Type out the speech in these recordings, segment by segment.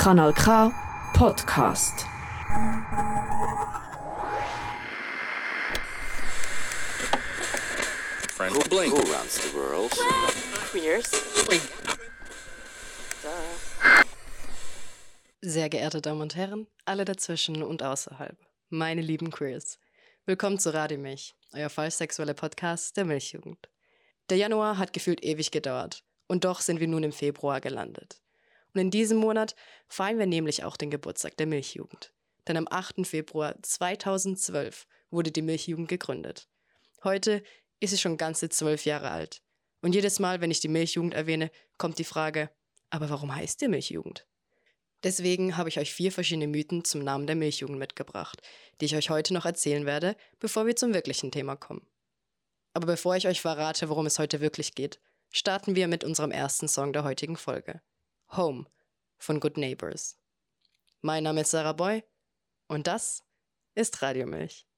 Kanal K Podcast. Friend who blink. Who runs the world? Queers. Sehr geehrte Damen und Herren, alle dazwischen und außerhalb, meine lieben Queers. Willkommen zu Radio Milch, euer falsch Podcast der Milchjugend. Der Januar hat gefühlt ewig gedauert und doch sind wir nun im Februar gelandet. Und in diesem Monat feiern wir nämlich auch den Geburtstag der Milchjugend. Denn am 8. Februar 2012 wurde die Milchjugend gegründet. Heute ist sie schon ganze zwölf Jahre alt. Und jedes Mal, wenn ich die Milchjugend erwähne, kommt die Frage, aber warum heißt die Milchjugend? Deswegen habe ich euch vier verschiedene Mythen zum Namen der Milchjugend mitgebracht, die ich euch heute noch erzählen werde, bevor wir zum wirklichen Thema kommen. Aber bevor ich euch verrate, worum es heute wirklich geht, starten wir mit unserem ersten Song der heutigen Folge. Home von Good Neighbors. Mein Name ist Sarah Boy und das ist Radiomilch.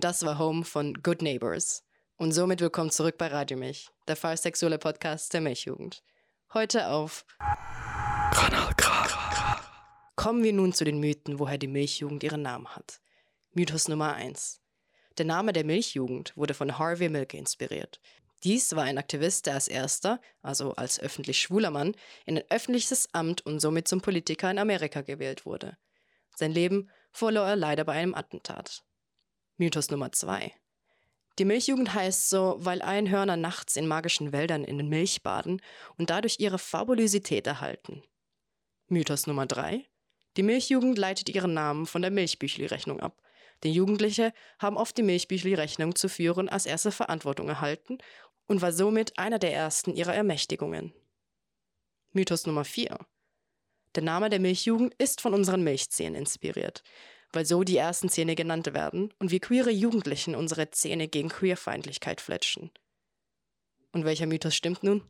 Und das war Home von Good Neighbors. Und somit willkommen zurück bei Radio Milch, der fallsexuelle Podcast der Milchjugend. Heute auf Kanal K. Kommen wir nun zu den Mythen, woher die Milchjugend ihren Namen hat. Mythos Nummer 1. Der Name der Milchjugend wurde von Harvey Milk inspiriert. Dies war ein Aktivist, der als erster, also als öffentlich schwuler Mann, in ein öffentliches Amt und somit zum Politiker in Amerika gewählt wurde. Sein Leben verlor er leider bei einem Attentat. Mythos Nummer 2. Die Milchjugend heißt so, weil Einhörner nachts in magischen Wäldern in den Milch baden und dadurch ihre Fabulosität erhalten. Mythos Nummer 3. Die Milchjugend leitet ihren Namen von der Milchbüchli-Rechnung ab. Denn Jugendliche haben oft die Milchbüchli-Rechnung zu führen als erste Verantwortung erhalten und war somit einer der ersten ihrer Ermächtigungen. Mythos Nummer 4. Der Name der Milchjugend ist von unseren Milchzähnen inspiriert, weil so die ersten Zähne genannt werden und wir queere Jugendlichen unsere Zähne gegen Queerfeindlichkeit fletschen. Und welcher Mythos stimmt nun?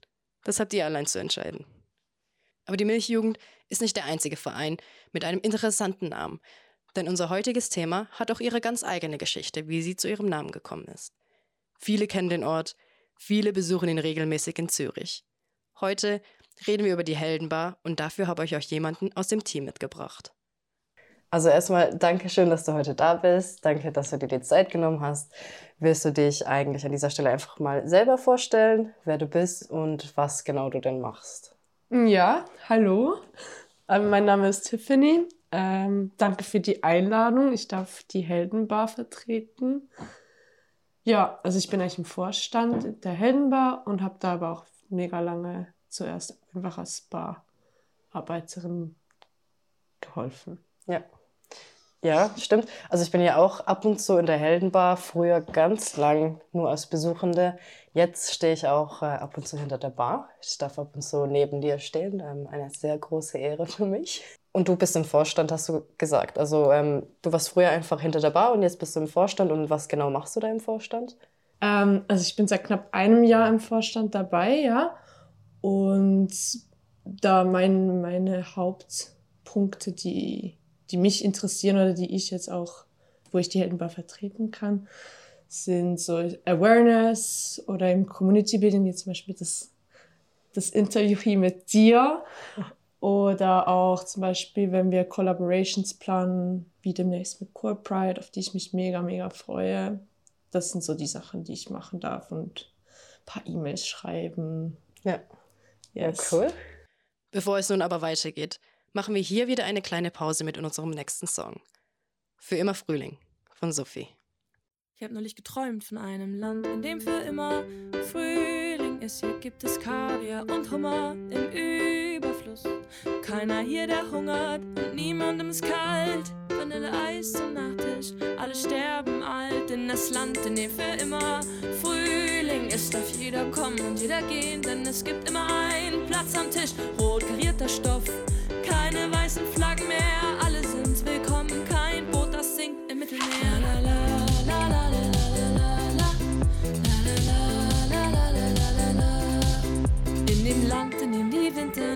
Das habt ihr allein zu entscheiden. Aber die Milchjugend ist nicht der einzige Verein mit einem interessanten Namen, denn unser heutiges Thema hat auch ihre ganz eigene Geschichte, wie sie zu ihrem Namen gekommen ist. Viele kennen den Ort, viele besuchen ihn regelmäßig in Zürich. Heute reden wir über die Heldenbar und dafür habe ich euch jemanden aus dem Team mitgebracht. Also erstmal danke schön, dass du heute da bist. Danke, dass du dir die Zeit genommen hast. Willst du dich eigentlich an dieser Stelle einfach mal selber vorstellen, wer du bist und was genau du denn machst? Ja, hallo. Ähm, mein Name ist Tiffany. Ähm, danke für die Einladung. Ich darf die Heldenbar vertreten. Ja, also ich bin eigentlich im Vorstand der Heldenbar und habe da aber auch mega lange zuerst einfach als Bararbeiterin geholfen. Ja. Ja, stimmt. Also ich bin ja auch ab und zu in der Heldenbar, früher ganz lang nur als Besuchende. Jetzt stehe ich auch äh, ab und zu hinter der Bar. Ich darf ab und zu neben dir stehen. Ähm, eine sehr große Ehre für mich. Und du bist im Vorstand, hast du gesagt. Also ähm, du warst früher einfach hinter der Bar und jetzt bist du im Vorstand. Und was genau machst du da im Vorstand? Ähm, also ich bin seit knapp einem Jahr im Vorstand dabei, ja. Und da mein, meine Hauptpunkte, die, die mich interessieren oder die ich jetzt auch, wo ich die Heldenbar vertreten kann, sind so Awareness oder im Community Building, wie zum Beispiel das, das Interview hier mit dir. Oder auch zum Beispiel, wenn wir Collaborations planen, wie demnächst mit Core Pride, auf die ich mich mega, mega freue. Das sind so die Sachen, die ich machen darf und ein paar E-Mails schreiben. Ja. Yes. Cool. Bevor es nun aber weitergeht, machen wir hier wieder eine kleine Pause mit unserem nächsten Song. Für immer Frühling von Sophie. Ich habe neulich geträumt von einem Land, in dem für immer Frühling ist. Hier gibt es Kaviar und Hummer im Überfluss. Keiner hier, der hungert und niemandem ist kalt. Vanilleeis zum Nachtisch, alle sterben alt in das Land, in dem für immer Frühling ist. Darf jeder kommen und jeder gehen, denn es gibt immer einen Platz am Tisch. Rot karierter Stoff,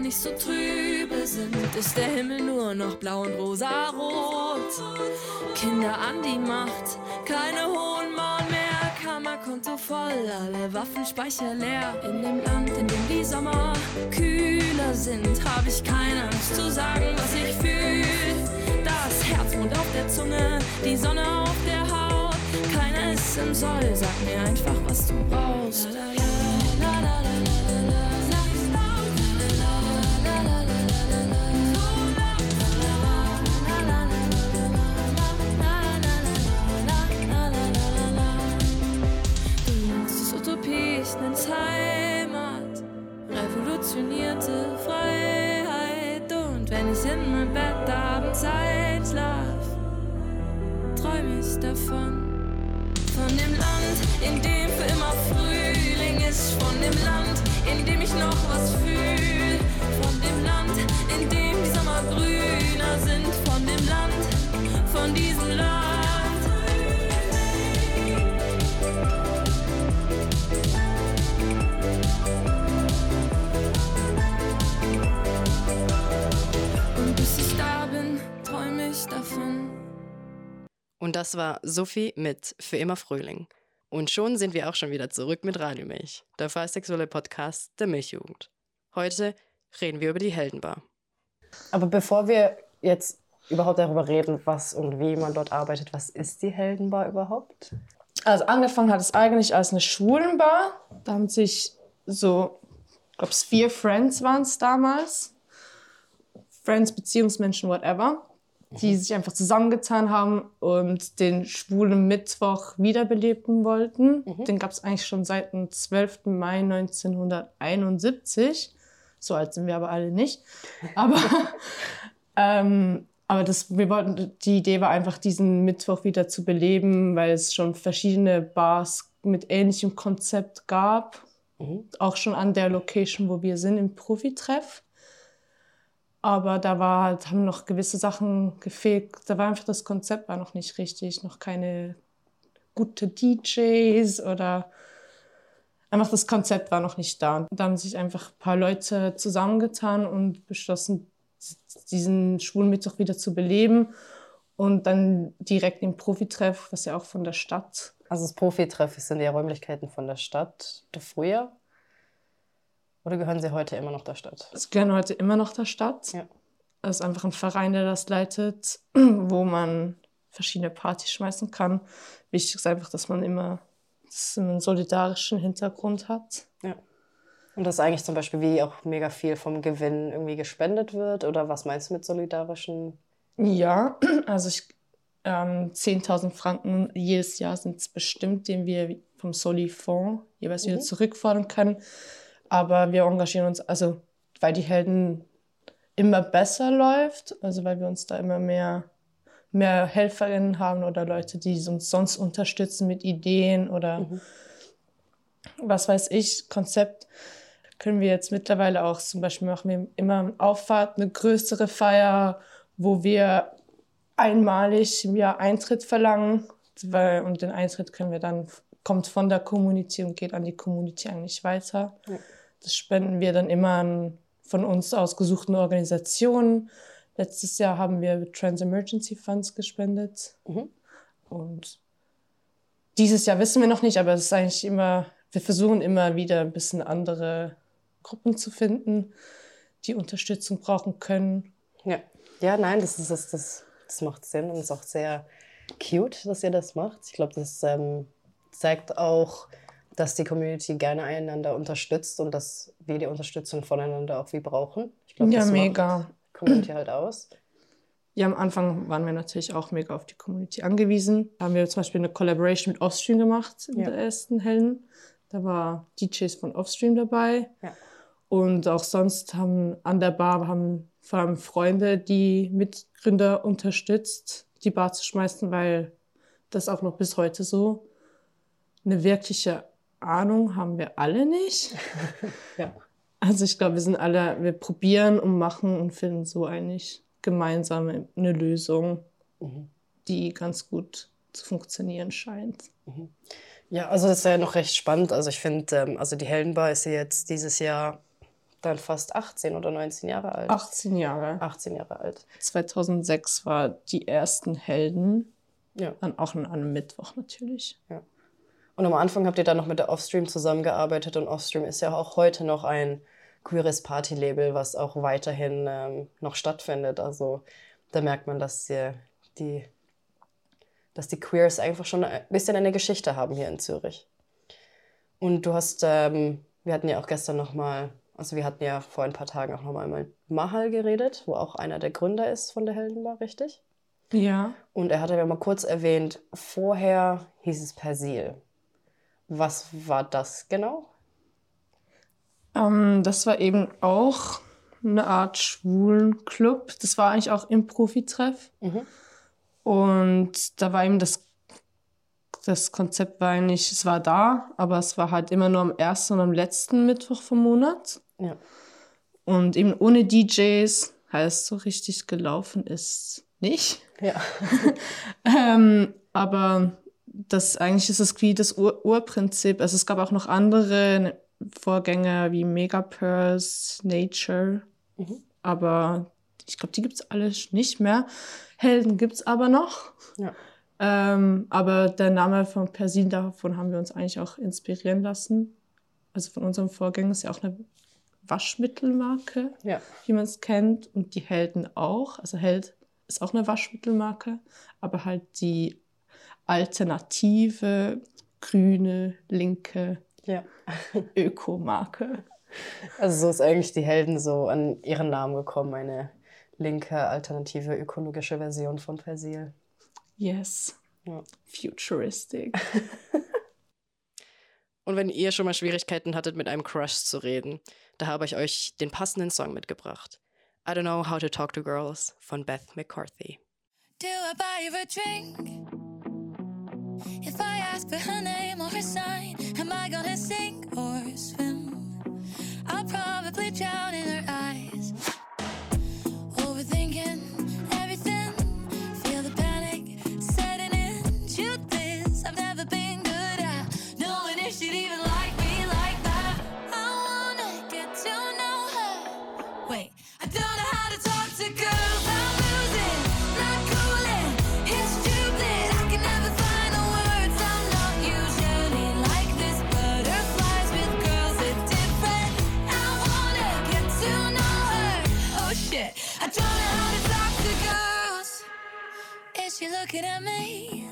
nicht so trübe sind, ist der Himmel nur noch blau und rosa-rot. Kinder an die Macht, keine hohen Mauern mehr, Kammerkonto voll, alle Waffenspeicher leer. In dem Land, in dem die Sommer kühler sind, habe ich keine Angst zu sagen, was ich fühle. Das Herzmond auf der Zunge, die Sonne auf der Haut. Keiner ist im Soll, sag mir einfach, was du brauchst. La, la, la, das war Sophie mit Für immer Frühling. Und schon sind wir auch schon wieder zurück mit Radiomilch, der sexuelle Podcast der Milchjugend. Heute reden wir über die Heldenbar. Aber bevor wir jetzt überhaupt darüber reden, was und wie man dort arbeitet, was ist die Heldenbar überhaupt? Also angefangen hat es eigentlich als eine Schulenbar. Da haben sich so, ich glaube, vier Friends waren es damals. Friends, Beziehungsmenschen, whatever. Die sich einfach zusammengetan haben und den schwulen Mittwoch wiederbeleben wollten. Den gab es eigentlich schon seit dem 12. Mai 1971. So alt sind wir aber alle nicht. Aber, ähm, aber das, wir wollten, die Idee war einfach, diesen Mittwoch wieder zu beleben, weil es schon verschiedene Bars mit ähnlichem Konzept gab. Auch schon an der Location, wo wir sind, im Profitreff. Aber da war halt, haben noch gewisse Sachen gefehlt. Da war einfach das Konzept war noch nicht richtig, noch keine gute DJs oder einfach das Konzept war noch nicht da. Da haben sich einfach ein paar Leute zusammengetan und beschlossen, diesen schwulen Mittwoch wieder zu beleben und dann direkt im Profitreff, was ja auch von der Stadt Also das Profitreff sind ja Räumlichkeiten von der Stadt de früher. Oder gehören sie heute immer noch der Stadt? Es gehören heute immer noch der Stadt. Ja. Es ist einfach ein Verein, der das leitet, wo man verschiedene Partys schmeißen kann. Wichtig ist einfach, dass man immer dass man einen solidarischen Hintergrund hat. Und dass eigentlich zum Beispiel wie auch mega viel vom Gewinn irgendwie gespendet wird? Oder was meinst du mit solidarischen? Ja, also ich, ähm, 10.000 Franken jedes Jahr sind es bestimmt, den wir vom Soli-Fonds jeweils wieder Mhm. zurückfordern können. Aber wir engagieren uns, also weil die Helden immer besser läuft, also weil wir uns da immer mehr, mehr Helferinnen haben oder Leute, die uns sonst unterstützen mit Ideen oder Mhm. was weiß ich, Konzept, können wir jetzt mittlerweile auch zum Beispiel machen wir immer eine Auffahrt, eine größere Feier, wo wir einmalig im Jahr Eintritt verlangen, weil, und den Eintritt können wir dann, kommt von der Community und geht an die Community eigentlich weiter. Ja. Das spenden wir dann immer an von uns ausgesuchten Organisationen. Letztes Jahr haben wir Trans Emergency Funds gespendet. Mhm. Und dieses Jahr wissen wir noch nicht, aber es ist eigentlich immer, wir versuchen immer wieder ein bisschen andere Gruppen zu finden, die Unterstützung brauchen können. Ja. Ja, nein, das, ist, das, das, das macht Sinn und ist auch sehr cute, dass ihr das macht. Ich glaube, das ähm, zeigt auch, dass die Community gerne einander unterstützt und dass wir die Unterstützung voneinander auch wie brauchen. Ich glaube, Ja, das mega. macht Community halt aus. Ja, am Anfang waren wir natürlich auch mega auf die Community angewiesen. Da haben wir zum Beispiel eine Collaboration mit Offstream gemacht in Ja. der ersten Helden. Da war DJs von Offstream dabei. Ja. Und auch sonst haben an der Bar haben vor allem Freunde die Mitgründer unterstützt, die Bar zu schmeißen, weil das auch noch bis heute so eine wirkliche Ahnung haben wir alle nicht. Ja. Also ich glaube, wir sind alle, wir probieren und machen und finden so eigentlich gemeinsam eine Lösung, Mhm. die ganz gut zu funktionieren scheint. Ja, also das ist ja noch recht spannend. Also ich finde, ähm, also die Heldenbar ist ja jetzt dieses Jahr dann fast 18 oder 19 Jahre alt. 18 Jahre. 18 Jahre alt. 2006 war die ersten Helden, Ja. dann auch an einem Mittwoch natürlich. Und am Anfang habt ihr dann noch mit der Offstream zusammengearbeitet und Offstream ist ja auch heute noch ein queeres Partylabel, was auch weiterhin ähm, noch stattfindet. Also da merkt man, dass die, die, dass die Queers einfach schon ein bisschen eine Geschichte haben hier in Zürich. Und du hast, ähm, wir hatten ja auch gestern noch mal, also wir hatten ja vor ein paar Tagen auch noch mal mit Mahal geredet, wo auch einer der Gründer ist von der Heldenbar, richtig? Ja. Und er hatte ja mal kurz erwähnt, vorher hieß es Persil. Was war das genau? Ähm, das war eben auch eine Art schwulen Club. Das war eigentlich auch im Profitreff. Mhm. Und da war eben das, das Konzept war eigentlich, es war da, aber es war halt immer nur am ersten und am letzten Mittwoch vom Monat. Ja. Und eben ohne DJs heißt so richtig gelaufen ist nicht. Ja. Ähm, aber das eigentlich ist es wie das Ur Urprinzip. Also es gab auch noch andere Vorgänger wie Megapurse, Nature. Mhm. Aber ich glaube, die gibt es alle nicht mehr. Helden gibt es aber noch. Ja. Ähm, aber der Name von Persil, davon haben wir uns eigentlich auch inspirieren lassen. Also von unserem Vorgänger ist ja auch eine Waschmittelmarke Ja. wie man es kennt, und die Helden auch. Also Held ist auch eine Waschmittelmarke, aber halt die alternative, grüne, linke ja. Ökomarke. Also so ist eigentlich die Helden so an ihren Namen gekommen, eine linke, alternative, ökologische Version von Persil. Yes. Ja. Futuristic. Und wenn ihr schon mal Schwierigkeiten hattet, mit einem Crush zu reden, da habe ich euch den passenden Song mitgebracht. I Don't Know How to Talk to Girls von Beth McCarthy. Do I buy you a drink? If I ask for her name or her sign, am I gonna sink or swim? I'll probably drown in her eyes. at me?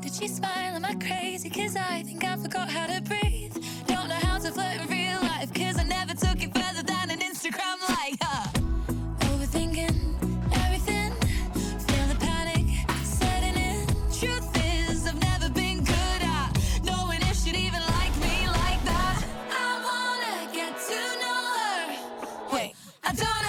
Did she smile? Am I crazy? Cause I think I forgot how to breathe. Don't know how to flirt in real life. Cause I never took it further than an Instagram like her Overthinking everything. Feel the panic setting in. Truth is, I've never been good at knowing if she'd even like me like that. I wanna get to know her. Wait, I don't.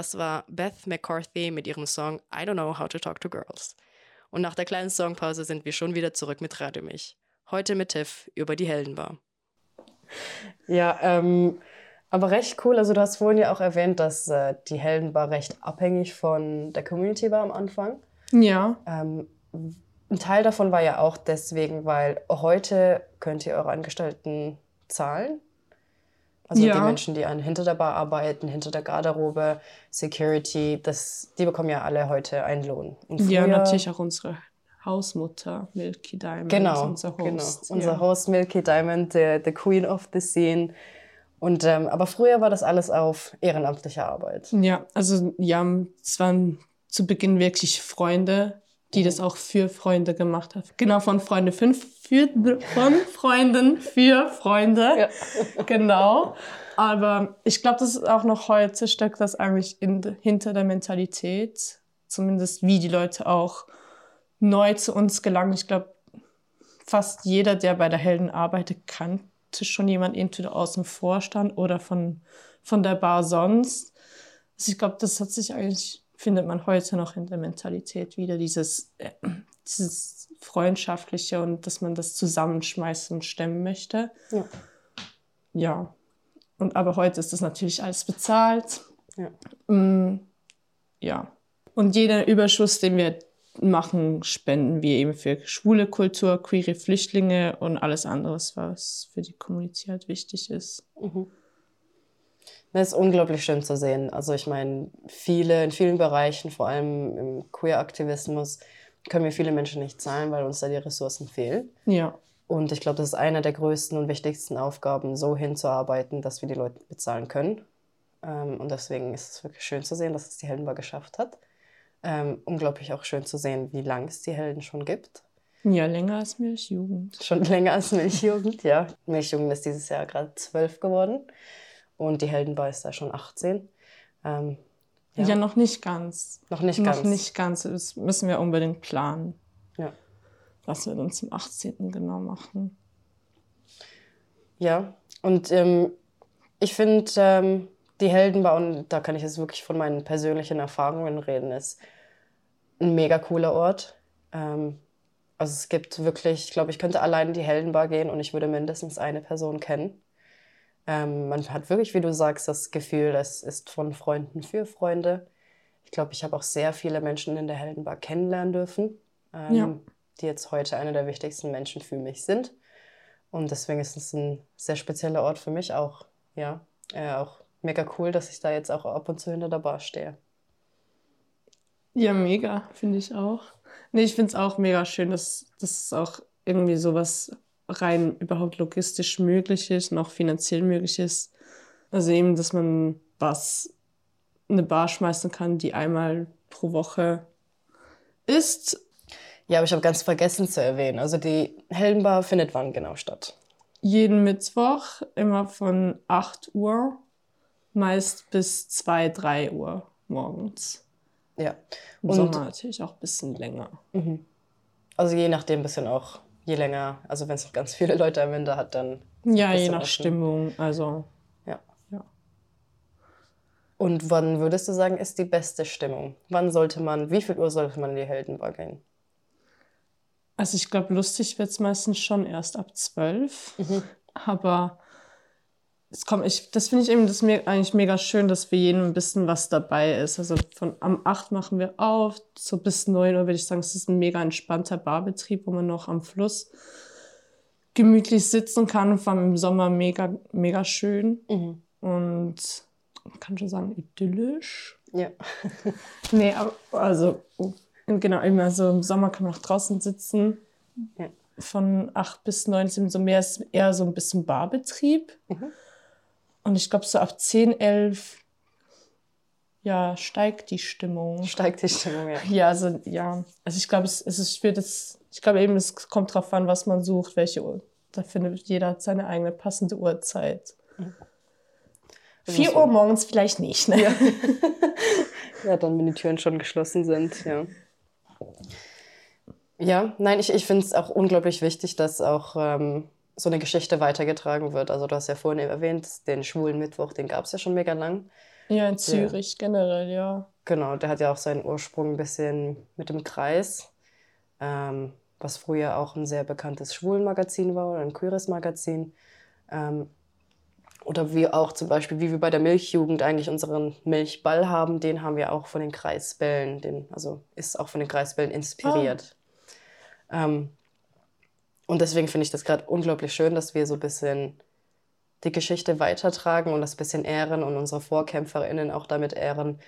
Das war Beth McCarthy mit ihrem Song I Don't Know How to Talk to Girls. Und nach der kleinen Songpause sind wir schon wieder zurück mit Radio Mich. Heute mit Tiff über die Heldenbar. Ja, ähm, aber recht cool. Also du hast vorhin ja auch erwähnt, dass äh, die Heldenbar recht abhängig von der Community war am Anfang. Ja. Ähm, ein Teil davon war ja auch deswegen, weil heute könnt ihr eure Angestellten zahlen. Also Ja. die Menschen, die an, hinter der Bar arbeiten, hinter der Garderobe, Security, das, die bekommen ja alle heute einen Lohn. Und Ja, natürlich auch unsere Hausmutter, Milky Diamond, Genau, unser Host. genau. Unser ja. Host Milky Diamond, the, the Queen of the Scene. Und, ähm, aber früher war das alles auf ehrenamtlicher Arbeit. Ja, also ja, es waren zu Beginn wirklich Freunde, die das auch für Freunde gemacht haben. Genau, von Freunde fünf für, von Freunden für Freunde. Genau. Aber ich glaube, das ist auch noch heute steckt das eigentlich in, hinter der Mentalität, zumindest wie die Leute auch neu zu uns gelangen. Ich glaube, fast jeder, der bei der Helden arbeitet, kannte schon jemand entweder aus dem Vorstand oder von, von der Bar sonst. Also ich glaube, das hat sich eigentlich, findet man heute noch in der Mentalität wieder, dieses, äh, dieses Freundschaftliche und dass man das zusammenschmeißt und stemmen möchte. Ja. Ja. Und aber heute ist das natürlich alles bezahlt. Ja. Mm, ja. Und jeder Überschuss, den wir machen, spenden wir eben für schwule Kultur, queere Flüchtlinge und alles andere, was für die Community halt wichtig ist. Das ist unglaublich schön zu sehen. Also ich meine, viele, in vielen Bereichen, vor allem im Queer-Aktivismus, können wir viele Menschen nicht zahlen, weil uns da die Ressourcen fehlen. Ja. Und ich glaube, das ist eine der größten und wichtigsten Aufgaben, so hinzuarbeiten, dass wir die Leute bezahlen können. Ähm, und deswegen ist es wirklich schön zu sehen, dass es die Heldenbar geschafft hat. Ähm, unglaublich auch schön zu sehen, wie lange es die Helden schon gibt. Ja, länger als Milchjugend. Schon länger als Milchjugend, ja. Milchjugend ist dieses Jahr gerade zwölf geworden und die Heldenbar ist da schon 18. Ähm, Ja. ja, noch nicht ganz. noch nicht noch ganz. nicht ganz. Das müssen wir unbedingt planen, Ja. was wir dann zum 18. genau machen. Ja, und ähm, ich finde, ähm, die Heldenbar, und da kann ich jetzt wirklich von meinen persönlichen Erfahrungen reden, ist ein mega cooler Ort. Ähm, also es gibt wirklich, ich glaube, ich könnte allein in die Heldenbar gehen und ich würde mindestens eine Person kennen. Ähm, man hat wirklich, wie du sagst, das Gefühl, es ist von Freunden für Freunde. Ich glaube, ich habe auch sehr viele Menschen in der Heldenbar kennenlernen dürfen, ähm, Ja. die jetzt heute einer der wichtigsten Menschen für mich sind. Und deswegen ist es ein sehr spezieller Ort für mich auch. Ja, äh, auch mega cool, dass ich da jetzt auch ab und zu hinter der Bar stehe. Ja, mega, finde ich auch. Nee, ich finde es auch mega schön, dass, dass es auch irgendwie sowas rein überhaupt logistisch möglich ist, noch finanziell möglich ist. Also eben, dass man was eine Bar schmeißen kann, die einmal pro Woche ist. Ja, aber ich habe ganz vergessen zu erwähnen. Also die Heldenbar findet wann genau statt? Jeden Mittwoch, immer von 8 Uhr, meist bis 2, 3 Uhr morgens. Ja. Im Und- Sommer natürlich auch ein bisschen länger. Also je nachdem ein bisschen auch, je länger, also wenn es ganz viele Leute am Ende hat, dann Ja, je nach offen. Stimmung. Also ja. Ja. Und wann würdest du sagen, ist die beste Stimmung? Wann sollte man, wie viel Uhr sollte man in die Heldenbar gehen? Also ich glaube, lustig wird es meistens schon erst ab zwölf. Aber es kommt, ich, das finde ich eben das me eigentlich mega schön, dass für jeden ein bisschen was dabei ist. Also von am 8 machen wir auf, so bis 9 Uhr würde ich sagen, es ist ein mega entspannter Barbetrieb, wo man noch am Fluss gemütlich sitzen kann. Vor allem im Sommer mega, mega schön. Und man kann schon sagen, idyllisch. Ja. Nee, aber also genau, eben also im Sommer kann man auch draußen sitzen. Ja. Von 8 bis 9 ist eben so mehr ist eher so ein bisschen Barbetrieb. Mhm. Und ich glaube, so ab 10, 11 ja, steigt die Stimmung. Steigt die Stimmung, ja. Ja, also ja. Also ich glaube, es, es ist das, ich glaube eben, es kommt drauf an, was man sucht, welche Uhr. Da findet jeder seine eigene passende Uhrzeit. Also 4 so- Uhr morgens vielleicht nicht, ne? Ja. Ja, dann, wenn die Türen schon geschlossen sind, ja. Ja, nein, ich, ich finde es auch unglaublich wichtig, dass auch ähm, so eine Geschichte weitergetragen wird. Also du hast ja vorhin eben erwähnt, den schwulen Mittwoch, den gab es ja schon mega lang. ja, in Zürich generell, ja. Genau, der hat ja auch seinen Ursprung ein bisschen mit dem Kreis, ähm, was früher auch ein sehr bekanntes Schwulenmagazin war oder ein queeres Magazin. Ähm, oder wie auch zum Beispiel, wie wir bei der Milchjugend eigentlich unseren Milchball haben, den haben wir auch von den Kreisbällen, den, also ist auch von den Kreisbällen inspiriert. Ähm, und deswegen finde ich das gerade unglaublich schön, dass wir so ein bisschen die Geschichte weitertragen und das bisschen ehren und unsere VorkämpferInnen auch damit ehren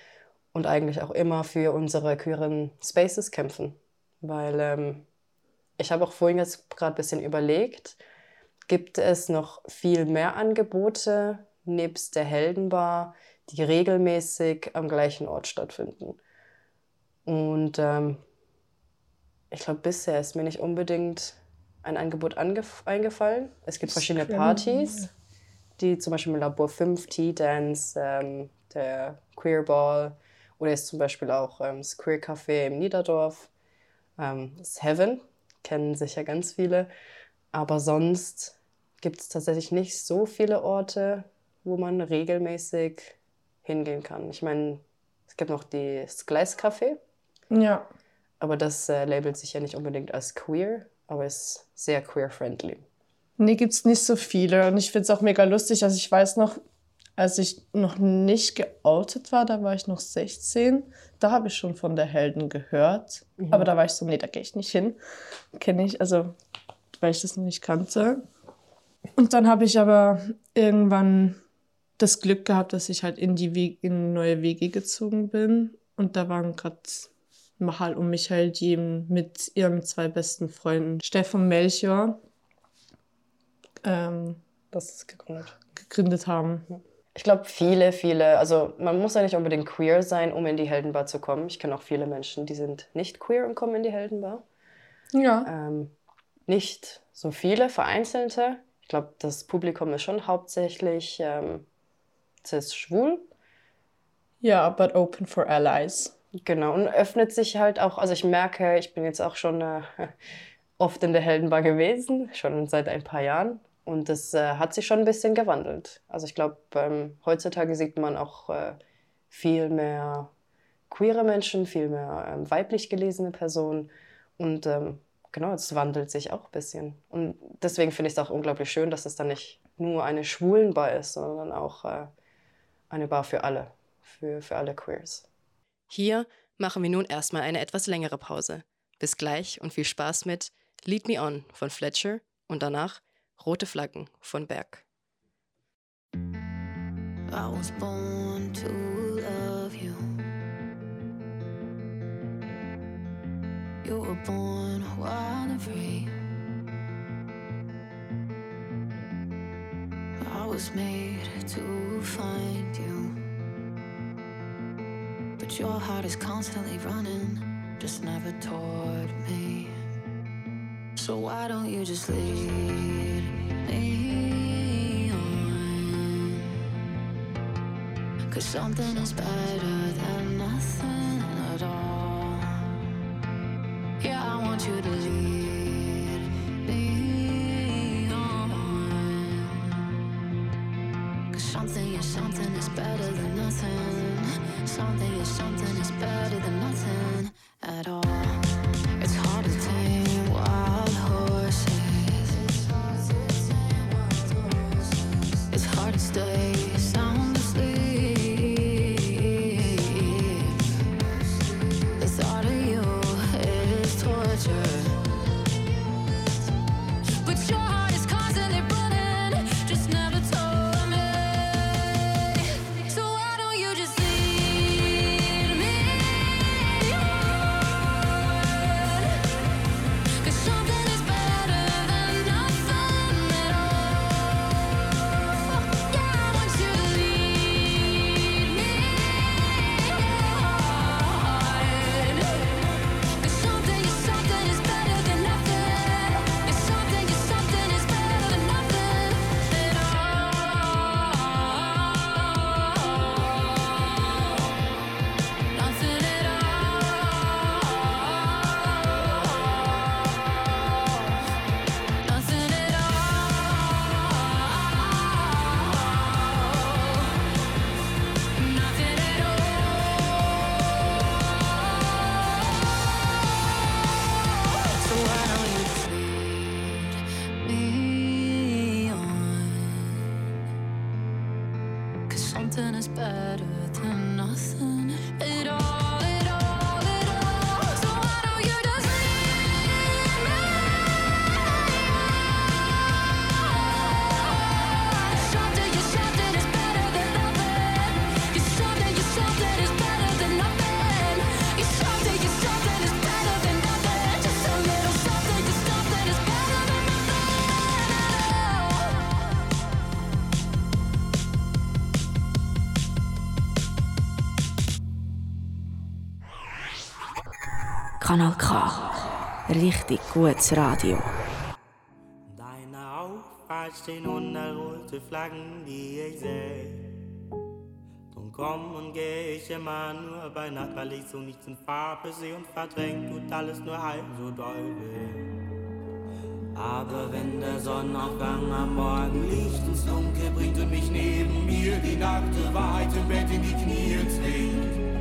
und eigentlich auch immer für unsere queeren Spaces kämpfen. Weil ähm, ich habe auch vorhin jetzt gerade ein bisschen überlegt, gibt es noch viel mehr Angebote nebst der Heldenbar, die regelmäßig am gleichen Ort stattfinden. Und ähm, ich glaube, bisher ist mir nicht unbedingt ein Angebot eingefallen. Es gibt verschiedene Partys, die zum Beispiel im Labor 5, Tea-Dance, ähm, der Queer Ball oder jetzt zum Beispiel auch ähm, das Queer Café im Niederdorf, ähm, das Heaven, kennen sicher ganz viele. Aber sonst gibt es tatsächlich nicht so viele Orte, wo man regelmäßig hingehen kann. Ich meine, es gibt noch die- das Gleiscafé, Ja. aber das äh, labelt sich ja nicht unbedingt als queer, aber ist sehr queer-friendly. Nee, gibt's nicht so viele. Und ich find's auch mega lustig. Also ich weiß noch, als ich noch nicht geoutet war, da war ich noch 16, da habe ich schon von der Helden gehört. Aber da war ich so, nee, da gehe ich nicht hin. Kenne ich, also weil ich das noch nicht kannte. Und dann habe ich aber irgendwann das Glück gehabt, dass ich halt in die Weg, in neue Wege gezogen bin. Und da waren gerade Mahal und Michael, die eben mit ihren zwei besten Freunden, Stefan Melchior, ähm, Das ist gegründet. gegründet haben. Ich glaube, viele, viele, also man muss ja nicht unbedingt queer sein, um in die Heldenbar zu kommen. Ich kenne auch viele Menschen, die sind nicht queer und kommen in die Heldenbar. Ja. Ähm, nicht so viele, vereinzelte. Ich glaube, das Publikum ist schon hauptsächlich ähm, cis-schwul. Ja, but open for allies. Genau, und öffnet sich halt auch, also ich merke, ich bin jetzt auch schon äh, oft in der Heldenbar gewesen, schon seit ein paar Jahren. Und das äh, hat sich schon ein bisschen gewandelt. Also ich glaube, ähm, heutzutage sieht man auch äh, viel mehr queere Menschen, viel mehr ähm, weiblich gelesene Personen. Und ähm, genau, es wandelt sich auch ein bisschen. Und deswegen finde ich es auch unglaublich schön, dass es dann nicht nur eine Schwulenbar ist, sondern auch äh, eine Bar für alle, für, für alle Queers. Hier machen wir nun erstmal eine etwas längere Pause. Bis gleich und viel Spaß mit Lead Me On von Fletcher und danach Rote Flaggen von Berg. I was born to love you. You were born wild and free. was made to find you. Your heart is constantly running, just never toward me. So why don't you just lead me on? Cause something is better than nothing at all. Yeah, I want you to lead me on. Cause something is something is better than nothing. Something is something is better than nothing at all. Kanal K. Richtig gutes Radio. Deine Auffahrt stehen hundert rote Flaggen, die ich sehe. Drum komm und geh ich immer nur bei Nacht, weil ich so nichts in Farbe sehe und verdrängt tut alles nur halb so doll weh. Aber wenn der Sonnenaufgang am Morgen Licht ins Dunkel bringt und mich neben mir die nackte Wahrheit im Bett in die Knie zwingt,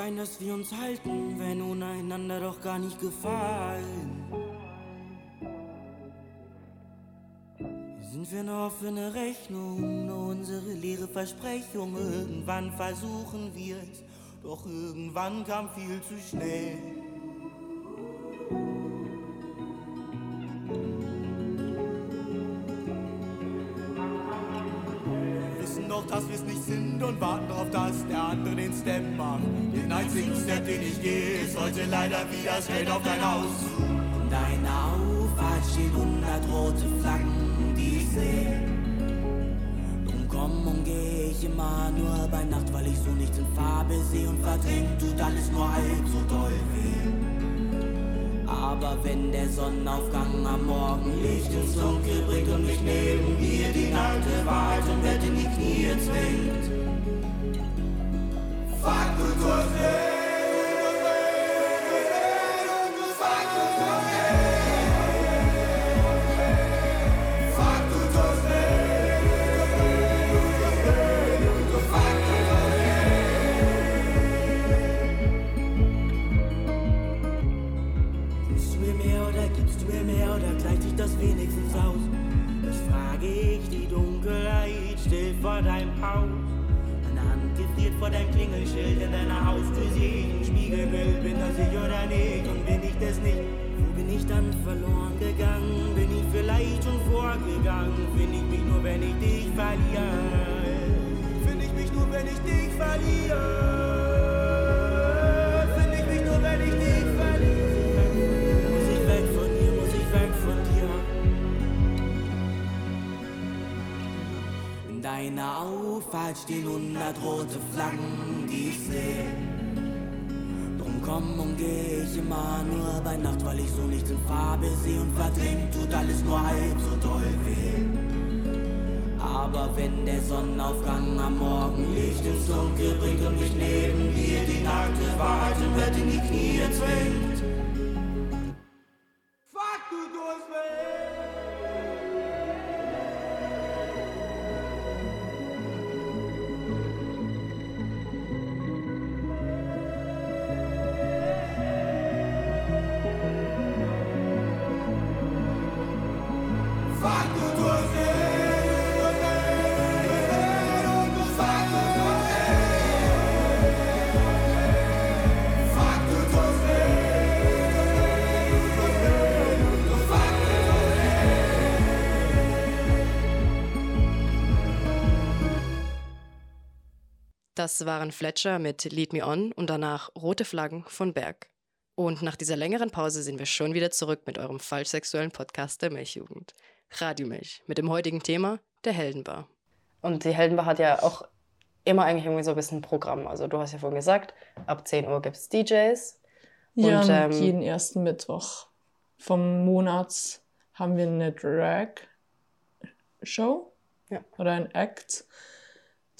bilden uns ein, dass wir uns halten, wenn ohne einander doch gar nicht gefallen. Sind wir eine offene Rechnung, nur unsere leere Versprechung. Irgendwann versuchen wir es, doch irgendwann kam viel zu schnell. Und warten darauf, dass der andere den Step macht. Den einzigen Step, den ich gehe, ist heute leider wieder straight auf dein Haus. In deiner Auffahrt stehen hundert rote Flaggen, die ich sehe. Drum komm und geh ich immer nur bei Nacht, weil ich so nichts in Farbe sehe und verdrängt tut alles nur halb so doll weh. Aber wenn der Sonnenaufgang am Morgen Licht ins Dunkel bringt und mich neben mir die nackte Wahrheit im Bett in die Knie zwingt. In deiner Auffahrt stehen hundert rote Flaggen, die ich sehe. Drum komm und geh ich immer nur bei Nacht, weil ich so nichts in Farbe sehe und verdrängt tut alles nur halb so doll weh. Aber wenn der Sonnenaufgang am Morgen Licht ins Dunkel bringt und mich neben dir die nackte Wahrheit im Bett in die Knie zwingt. Das waren Fletcher mit Lead Me On und danach Rote Flaggen von Berg. Und nach dieser längeren Pause sind wir schon wieder zurück mit eurem falschsexuellen Podcast der Milchjugend. Radio Milch mit dem heutigen Thema der Heldenbar. Und die Heldenbar hat ja auch immer eigentlich irgendwie so ein bisschen ein Programm. Also du hast ja vorhin gesagt, ab 10 Uhr gibt es DJs. Ja, Und, und ähm, jeden ersten Mittwoch vom Monat haben wir eine Drag-Show Ja. oder ein Act.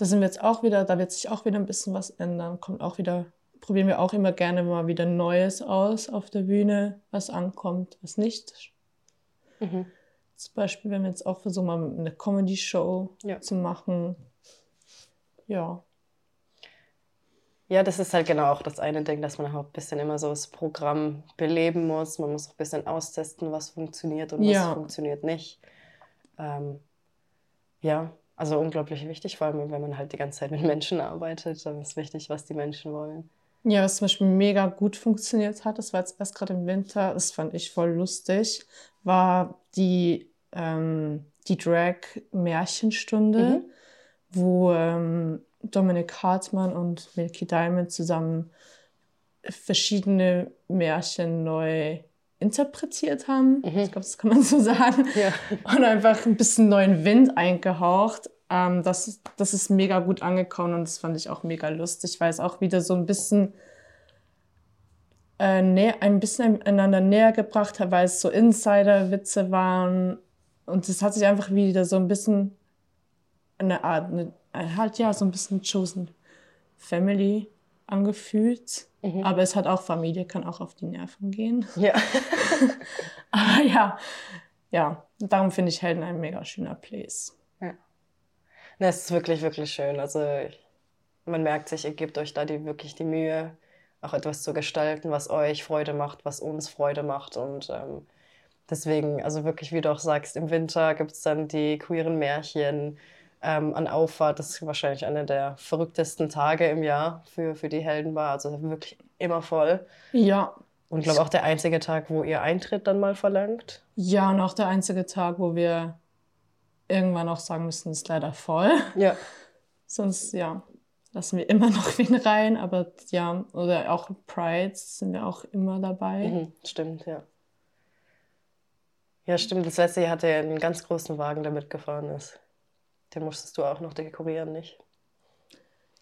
Da sind wir jetzt auch wieder, da wird sich auch wieder ein bisschen was ändern. Kommt auch wieder, probieren wir auch immer gerne mal wieder Neues aus auf der Bühne, was ankommt, was nicht. Mhm. Zum Beispiel, wenn wir jetzt auch versuchen, mal eine Comedy-Show Ja. zu machen. Ja. Ja, das ist halt genau auch das eine Ding, dass man auch ein bisschen immer so das Programm beleben muss. Man muss auch ein bisschen austesten, was funktioniert und was Ja. funktioniert nicht. Ähm, ja, also unglaublich wichtig, vor allem wenn man halt die ganze Zeit mit Menschen arbeitet, dann ist wichtig, was die Menschen wollen. Ja, was zum Beispiel mega gut funktioniert hat, das war jetzt erst gerade im Winter, das fand ich voll lustig, war die, ähm, die Drag-Märchenstunde, Mhm. wo ähm, Dominik Hartmann und Milky Diamond zusammen verschiedene Märchen neu interpretiert haben. Ich glaube, das kann man so sagen. Ja. Und einfach ein bisschen neuen Wind eingehaucht. Ähm, das, das ist mega gut angekommen und das fand ich auch mega lustig, weil es auch wieder so ein bisschen äh, näher, ein bisschen einander näher gebracht hat, weil es so Insider-Witze waren. Und es hat sich einfach wieder so ein bisschen eine Art, eine, halt ja, so ein bisschen Chosen Family angefühlt. Aber es hat auch Familie, kann auch auf die Nerven gehen. Ja. Aber ja, ja, darum finde ich Helden ein mega schöner Place. Ne, es ist wirklich, wirklich schön. Also man merkt sich, ihr gebt euch da die, wirklich die Mühe, auch etwas zu gestalten, was euch Freude macht, was uns Freude macht. Und ähm, deswegen, also wirklich, wie du auch sagst, im Winter gibt es dann die queeren Märchen ähm, an Auffahrt. Das ist wahrscheinlich einer der verrücktesten Tage im Jahr für, für die Heldenbar. Also wirklich immer voll. Ja, Und ich glaube auch der einzige Tag, wo ihr Eintritt dann mal verlangt. ja, und auch der einzige Tag, wo wir irgendwann auch sagen müssen, ist leider voll. Ja. Sonst, ja, lassen wir immer noch wen rein. Aber ja, oder auch Prides sind wir auch immer dabei. Mhm, stimmt, ja. Ja, stimmt. Das letzte Jahr hatte er einen ganz großen Wagen, der mitgefahren ist. Den musstest du auch noch dekorieren, nicht?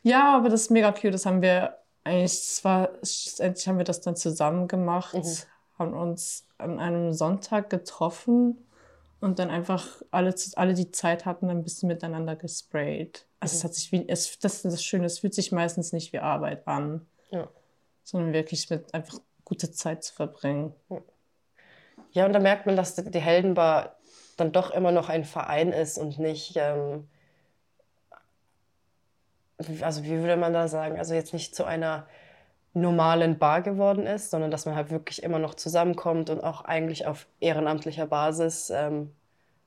Ja, aber das ist mega cute. Das haben wir eigentlich, zwar, schlussendlich haben wir das dann zusammen gemacht, Mhm. haben uns an einem Sonntag getroffen und dann einfach alle, alle die Zeit hatten, ein bisschen miteinander gesprayt. Also Mhm. es hat sich wie, es, das ist das Schöne, es fühlt sich meistens nicht wie Arbeit an, Ja. sondern wirklich mit einfach gute Zeit zu verbringen. Ja, und da merkt man, dass die Heldenbar dann doch immer noch ein Verein ist und nicht, ähm, also wie würde man da sagen, also jetzt nicht zu einer normalen Bar geworden ist, sondern dass man halt wirklich immer noch zusammenkommt und auch eigentlich auf ehrenamtlicher Basis ähm,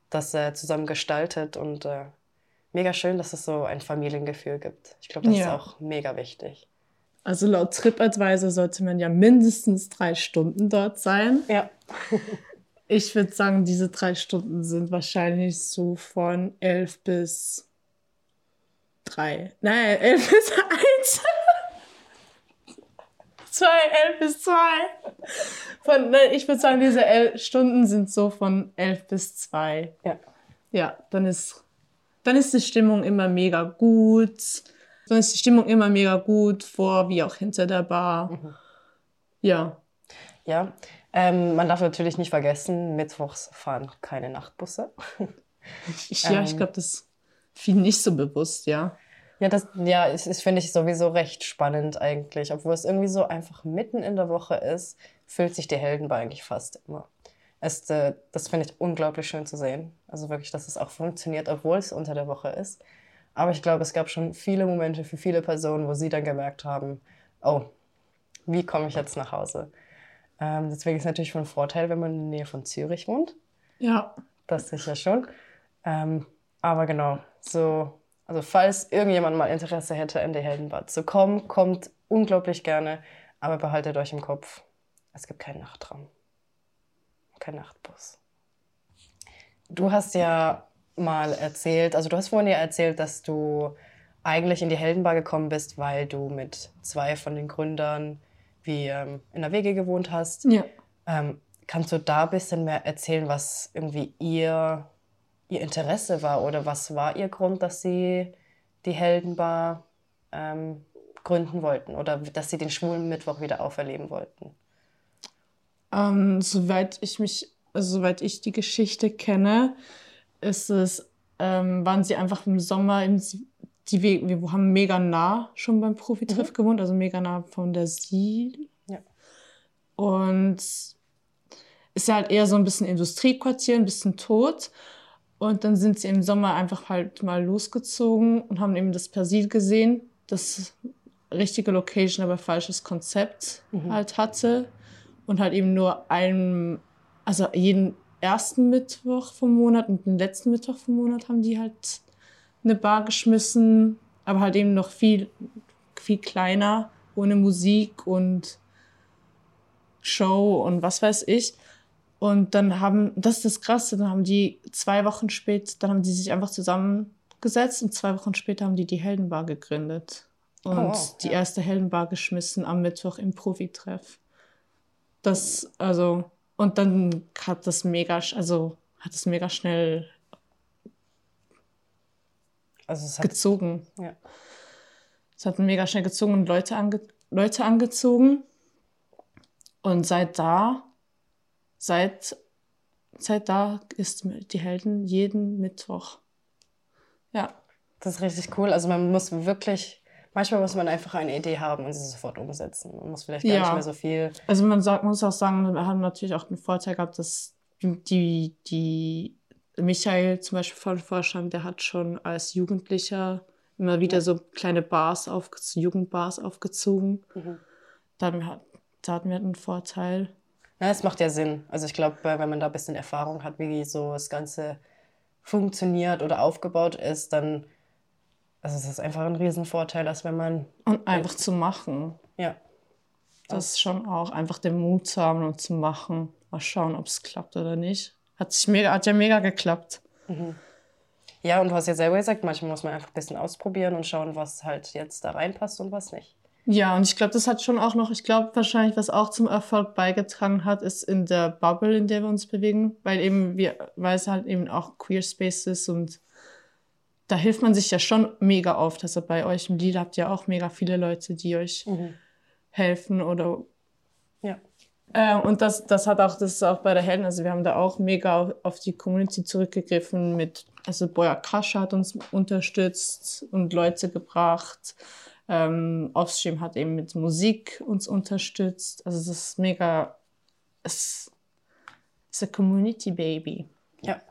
das äh, zusammen gestaltet und äh, mega schön, dass es so ein Familiengefühl gibt. Ich glaube, das Ja. ist auch mega wichtig. Also laut TripAdvisor sollte man ja mindestens drei Stunden dort sein. Ja. Ich würde sagen, diese drei Stunden sind wahrscheinlich so von elf bis drei. Nein, elf bis eins. zwei, elf bis zwei. Von, nein, ich würde sagen, diese elf Stunden sind so von elf bis zwei. Ja. Ja, dann ist, dann ist die Stimmung immer mega gut. Dann ist die Stimmung immer mega gut, vor wie auch hinter der Bar. Ja. Ja. Ähm, man darf natürlich nicht vergessen, mittwochs fahren keine Nachtbusse. Ich, ja, ich Ähm. glaube, das viel nicht so bewusst, ja. Ja, das ja, ist, ist finde ich sowieso recht spannend eigentlich. Obwohl es irgendwie so einfach mitten in der Woche ist, füllt sich die Heldenbar eigentlich fast immer. Es, äh, das finde ich unglaublich schön zu sehen. Also wirklich, dass es auch funktioniert, obwohl es unter der Woche ist. Aber ich glaube, es gab schon viele Momente für viele Personen, wo sie dann gemerkt haben, oh, wie komme ich jetzt nach Hause? Ähm, deswegen ist es natürlich von Vorteil, wenn man in der Nähe von Zürich wohnt. Ja, Das sicher schon. Ähm, aber genau, so, also falls irgendjemand mal Interesse hätte, in die Heldenbad zu kommen, kommt unglaublich gerne. Aber behaltet euch im Kopf, es gibt keinen Nachtraum. Kein Nachtbus. Du hast ja mal erzählt, also du hast vorhin ja erzählt, dass du eigentlich in die Heldenbar gekommen bist, weil du mit zwei von den Gründern wie ähm, in der WG gewohnt hast. ja. Ähm, kannst du da ein bisschen mehr erzählen, was irgendwie ihr, ihr Interesse war oder was war ihr Grund, dass sie die Heldenbar ähm, gründen wollten oder dass sie den schwulen Mittwoch wieder auferleben wollten? Ähm, soweit ich mich, also soweit ich die Geschichte kenne, ist es, ähm, waren sie einfach im Sommer, im, die, We- wir haben mega nah schon beim Profitreff gewohnt, also mega nah von der Siel. Ja. Und ist ja halt eher so ein bisschen Industriequartier, ein bisschen tot. Und dann sind sie im Sommer einfach halt mal losgezogen und haben eben das Persil gesehen, das richtige Location, aber falsches Konzept halt hatte. Und halt eben nur einen, also jeden ersten Mittwoch vom Monat und den letzten Mittwoch vom Monat haben die halt eine Bar geschmissen, aber halt eben noch viel, viel kleiner, ohne Musik und Show und was weiß ich. Und dann haben, das ist das Krasse, dann haben die zwei Wochen später, dann haben die sich einfach zusammengesetzt und zwei Wochen später haben die die Heldenbar gegründet. Und Oh, wow, die ja. erste Heldenbar geschmissen am Mittwoch im Profitreff. Das, also, und dann hat das mega, also hat es mega schnell Also es hat, gezogen. ja. Es hat mega schnell gezogen und Leute, ange Leute angezogen. Und seit da, seit, seit da ist die Helden jeden Mittwoch. Ja. das ist richtig cool. Also man muss wirklich, manchmal muss man einfach eine Idee haben und sie sofort umsetzen. Man muss vielleicht gar Ja. nicht mehr so viel. Also man sagt, muss auch sagen, wir haben natürlich auch den Vorteil gehabt, dass die, die Michael zum Beispiel von Vorstand, der hat schon als Jugendlicher immer wieder so kleine Bars aufgezogen, Jugendbars aufgezogen. Da, hatten wir, da hatten wir einen Vorteil. Ja, es macht ja Sinn. Also ich glaube, wenn man da ein bisschen Erfahrung hat, wie so das Ganze funktioniert oder aufgebaut ist, dann also es ist einfach ein Riesenvorteil, als wenn man Und einfach zu machen. ja Das ist schon auch einfach den Mut zu haben und zu machen. Mal schauen, ob es klappt oder nicht. Hat, sich mega, hat ja mega geklappt. Ja, und du hast ja selber gesagt, manchmal muss man einfach ein bisschen ausprobieren und schauen, was halt jetzt da reinpasst und was nicht. Ja, und ich glaube, das hat schon auch noch, ich glaube wahrscheinlich, was auch zum Erfolg beigetragen hat, ist in der Bubble, in der wir uns bewegen, weil eben wir, weil es halt eben auch Queer Space ist und da hilft man sich ja schon mega oft. Also bei euch im Lied habt ihr auch mega viele Leute, die euch helfen oder. Äh, und das, das hat auch, das ist auch bei der Helden, also wir haben da auch mega auf, auf die Community zurückgegriffen mit, also Boya Kascha hat uns unterstützt und Leute gebracht. Ähm, Offstream hat eben mit Musik uns unterstützt. Also das ist mega, es ist ein Community Baby. Ja.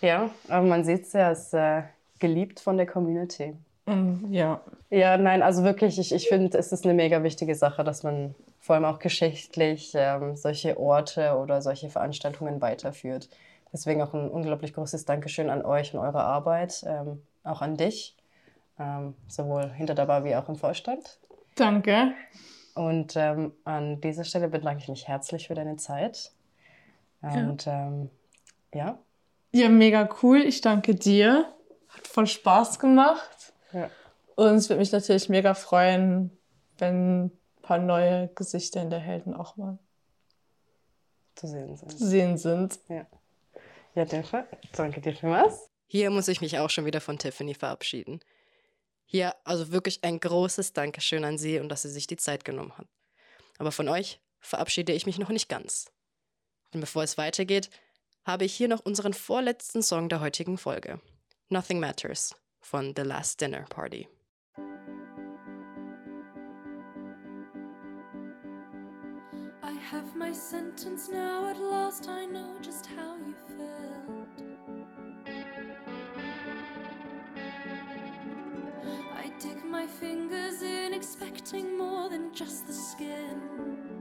Ja, aber man sieht es ja, es ist äh, geliebt von der Community. Und ja, Ja, nein, also wirklich, ich, ich finde, es ist eine mega wichtige Sache, dass man vor allem auch geschichtlich ähm, solche Orte oder solche Veranstaltungen weiterführt. Deswegen auch ein unglaublich großes Dankeschön an euch und eure Arbeit, ähm, auch an dich, ähm, sowohl hinter der Bar wie auch im Vorstand. Danke. Und ähm, an dieser Stelle bedanke ich mich herzlich für deine Zeit. Und ähm, ja, Ja, mega cool. Ich danke dir. Hat voll Spaß gemacht. Ja. Und es würde mich natürlich mega freuen, wenn paar neue Gesichter in der Helden auch mal zu sehen sind. zu sehen sind. Ja, ja Jennifer, danke dir vielmals. Hier muss ich mich auch schon wieder von Tiffany verabschieden. Hier also wirklich ein großes Dankeschön an sie und dass sie sich die Zeit genommen hat. Aber von euch verabschiede ich mich noch nicht ganz. Denn bevor es weitergeht, habe ich hier noch unseren vorletzten Song der heutigen Folge. Nothing Matters von The Last Dinner Party. Have my sentence now, at last I know just how you felt. I dig my fingers in, expecting more than just the skin.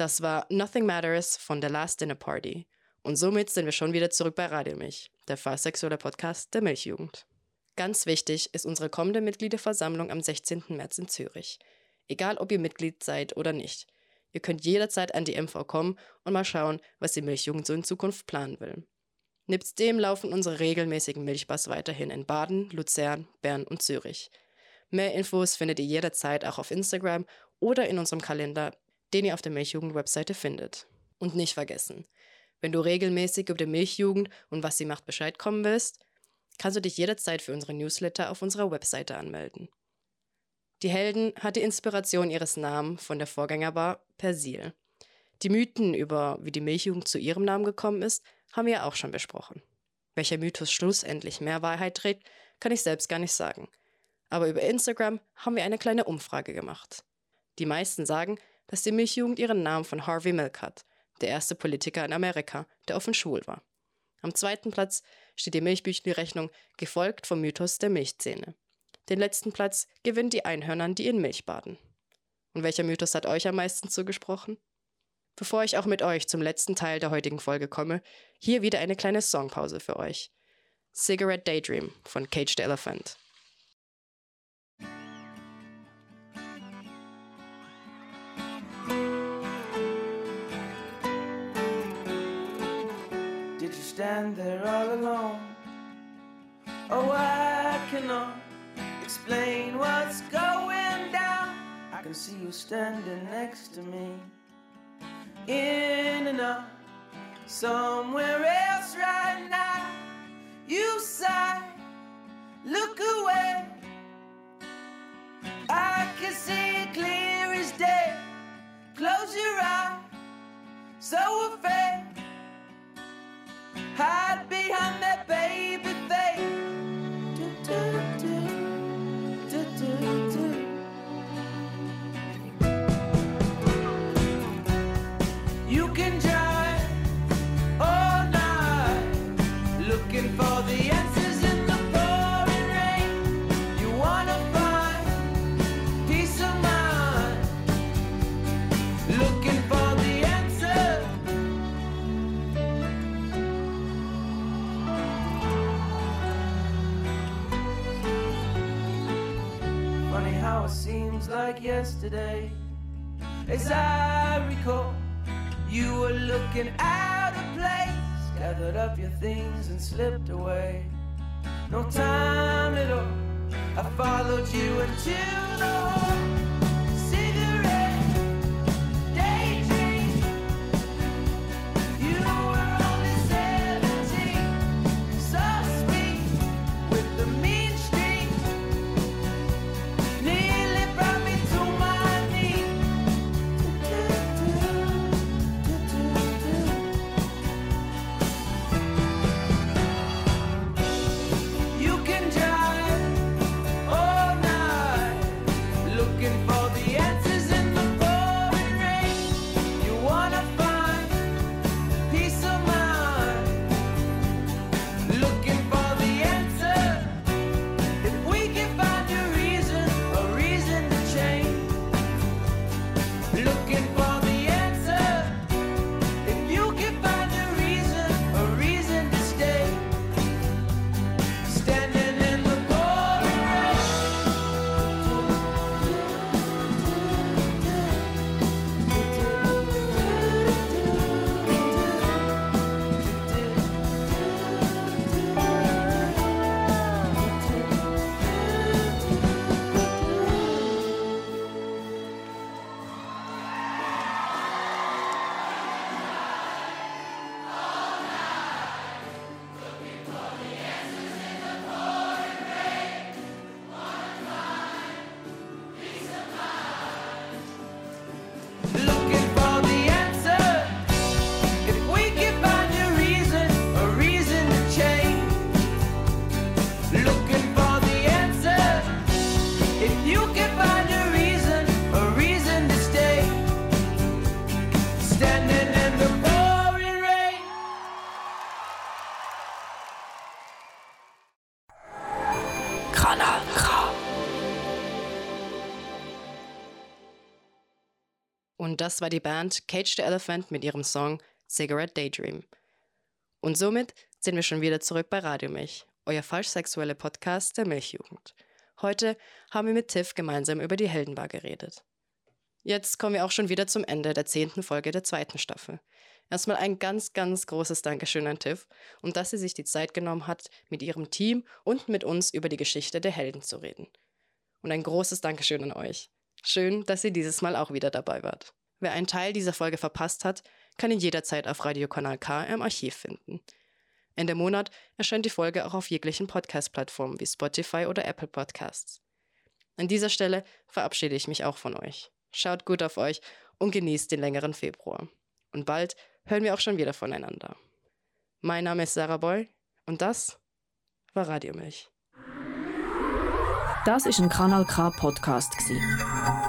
Das war Nothing Matters von The Last Dinner Party. Und somit sind wir schon wieder zurück bei Radio Milch, der fahrsexuelle Podcast der Milchjugend. Ganz wichtig ist unsere kommende Mitgliederversammlung am 16. März in Zürich. Egal, ob ihr Mitglied seid oder nicht. Ihr könnt jederzeit an die MV kommen und mal schauen, was die Milchjugend so in Zukunft planen will. Nebst dem laufen unsere regelmäßigen Milchbars weiterhin in Baden, Luzern, Bern und Zürich. Mehr Infos findet ihr jederzeit auch auf Instagram oder in unserem Kalender, den ihr auf der Milchjugend-Webseite findet. Und nicht vergessen, wenn du regelmäßig über die Milchjugend und was sie macht Bescheid kommen willst, kannst du dich jederzeit für unsere Newsletter auf unserer Webseite anmelden. Die Helden hat die Inspiration ihres Namen von der Vorgängerbar Persil. Die Mythen über, wie die Milchjugend zu ihrem Namen gekommen ist, haben wir ja auch schon besprochen. Welcher Mythos schlussendlich mehr Wahrheit trägt, kann ich selbst gar nicht sagen. Aber über Instagram haben wir eine kleine Umfrage gemacht. Die meisten sagen, dass die Milchjugend ihren Namen von Harvey Milk hat, der erste Politiker in Amerika, der offen schwul war. Am zweiten Platz steht die Milchbüchli-Rechnung, gefolgt vom Mythos der Milchzähne. Den letzten Platz gewinnen die Einhörnern, die in Milch baden. Und welcher Mythos hat euch am meisten zugesprochen? Bevor ich auch mit euch zum letzten Teil der heutigen Folge komme, hier wieder eine kleine Songpause für euch. Cigarette Daydream von Cage the Elephant. Stand there all alone? Oh, I cannot explain what's going down. I can see you standing next to me. In and out, somewhere else right now. You sigh, look away. I can see clear as day. Close your eyes, so afraid. Hide behind that baby like yesterday. As I recall, you were looking out of place, gathered up your things and slipped away. No time at all. I followed you into the hall. Und das war die Band Cage the Elephant mit ihrem Song Cigarette Daydream. Und somit sind wir schon wieder zurück bei Radio Milch, euer falsch-sexuelle Podcast der Milchjugend. Heute haben wir mit Tiff gemeinsam über die Heldenbar geredet. Jetzt kommen wir auch schon wieder zum Ende der zehnten Folge der zweiten Staffel. Erstmal ein ganz, ganz großes Dankeschön an Tiff und dass sie sich die Zeit genommen hat, mit ihrem Team und mit uns über die Geschichte der Helden zu reden. Und ein großes Dankeschön an euch. Schön, dass ihr dieses Mal auch wieder dabei wart. Wer einen Teil dieser Folge verpasst hat, kann ihn jederzeit auf Radiokanal K im Archiv finden. Ende Monat erscheint die Folge auch auf jeglichen Podcast-Plattformen wie Spotify oder Apple Podcasts. An dieser Stelle verabschiede ich mich auch von euch. Schaut gut auf euch und genießt den längeren Februar. Und bald hören wir auch schon wieder voneinander. Mein Name ist Sarah Boy und das war Radiomilch. Das ist ein Kanal K Podcast gsi.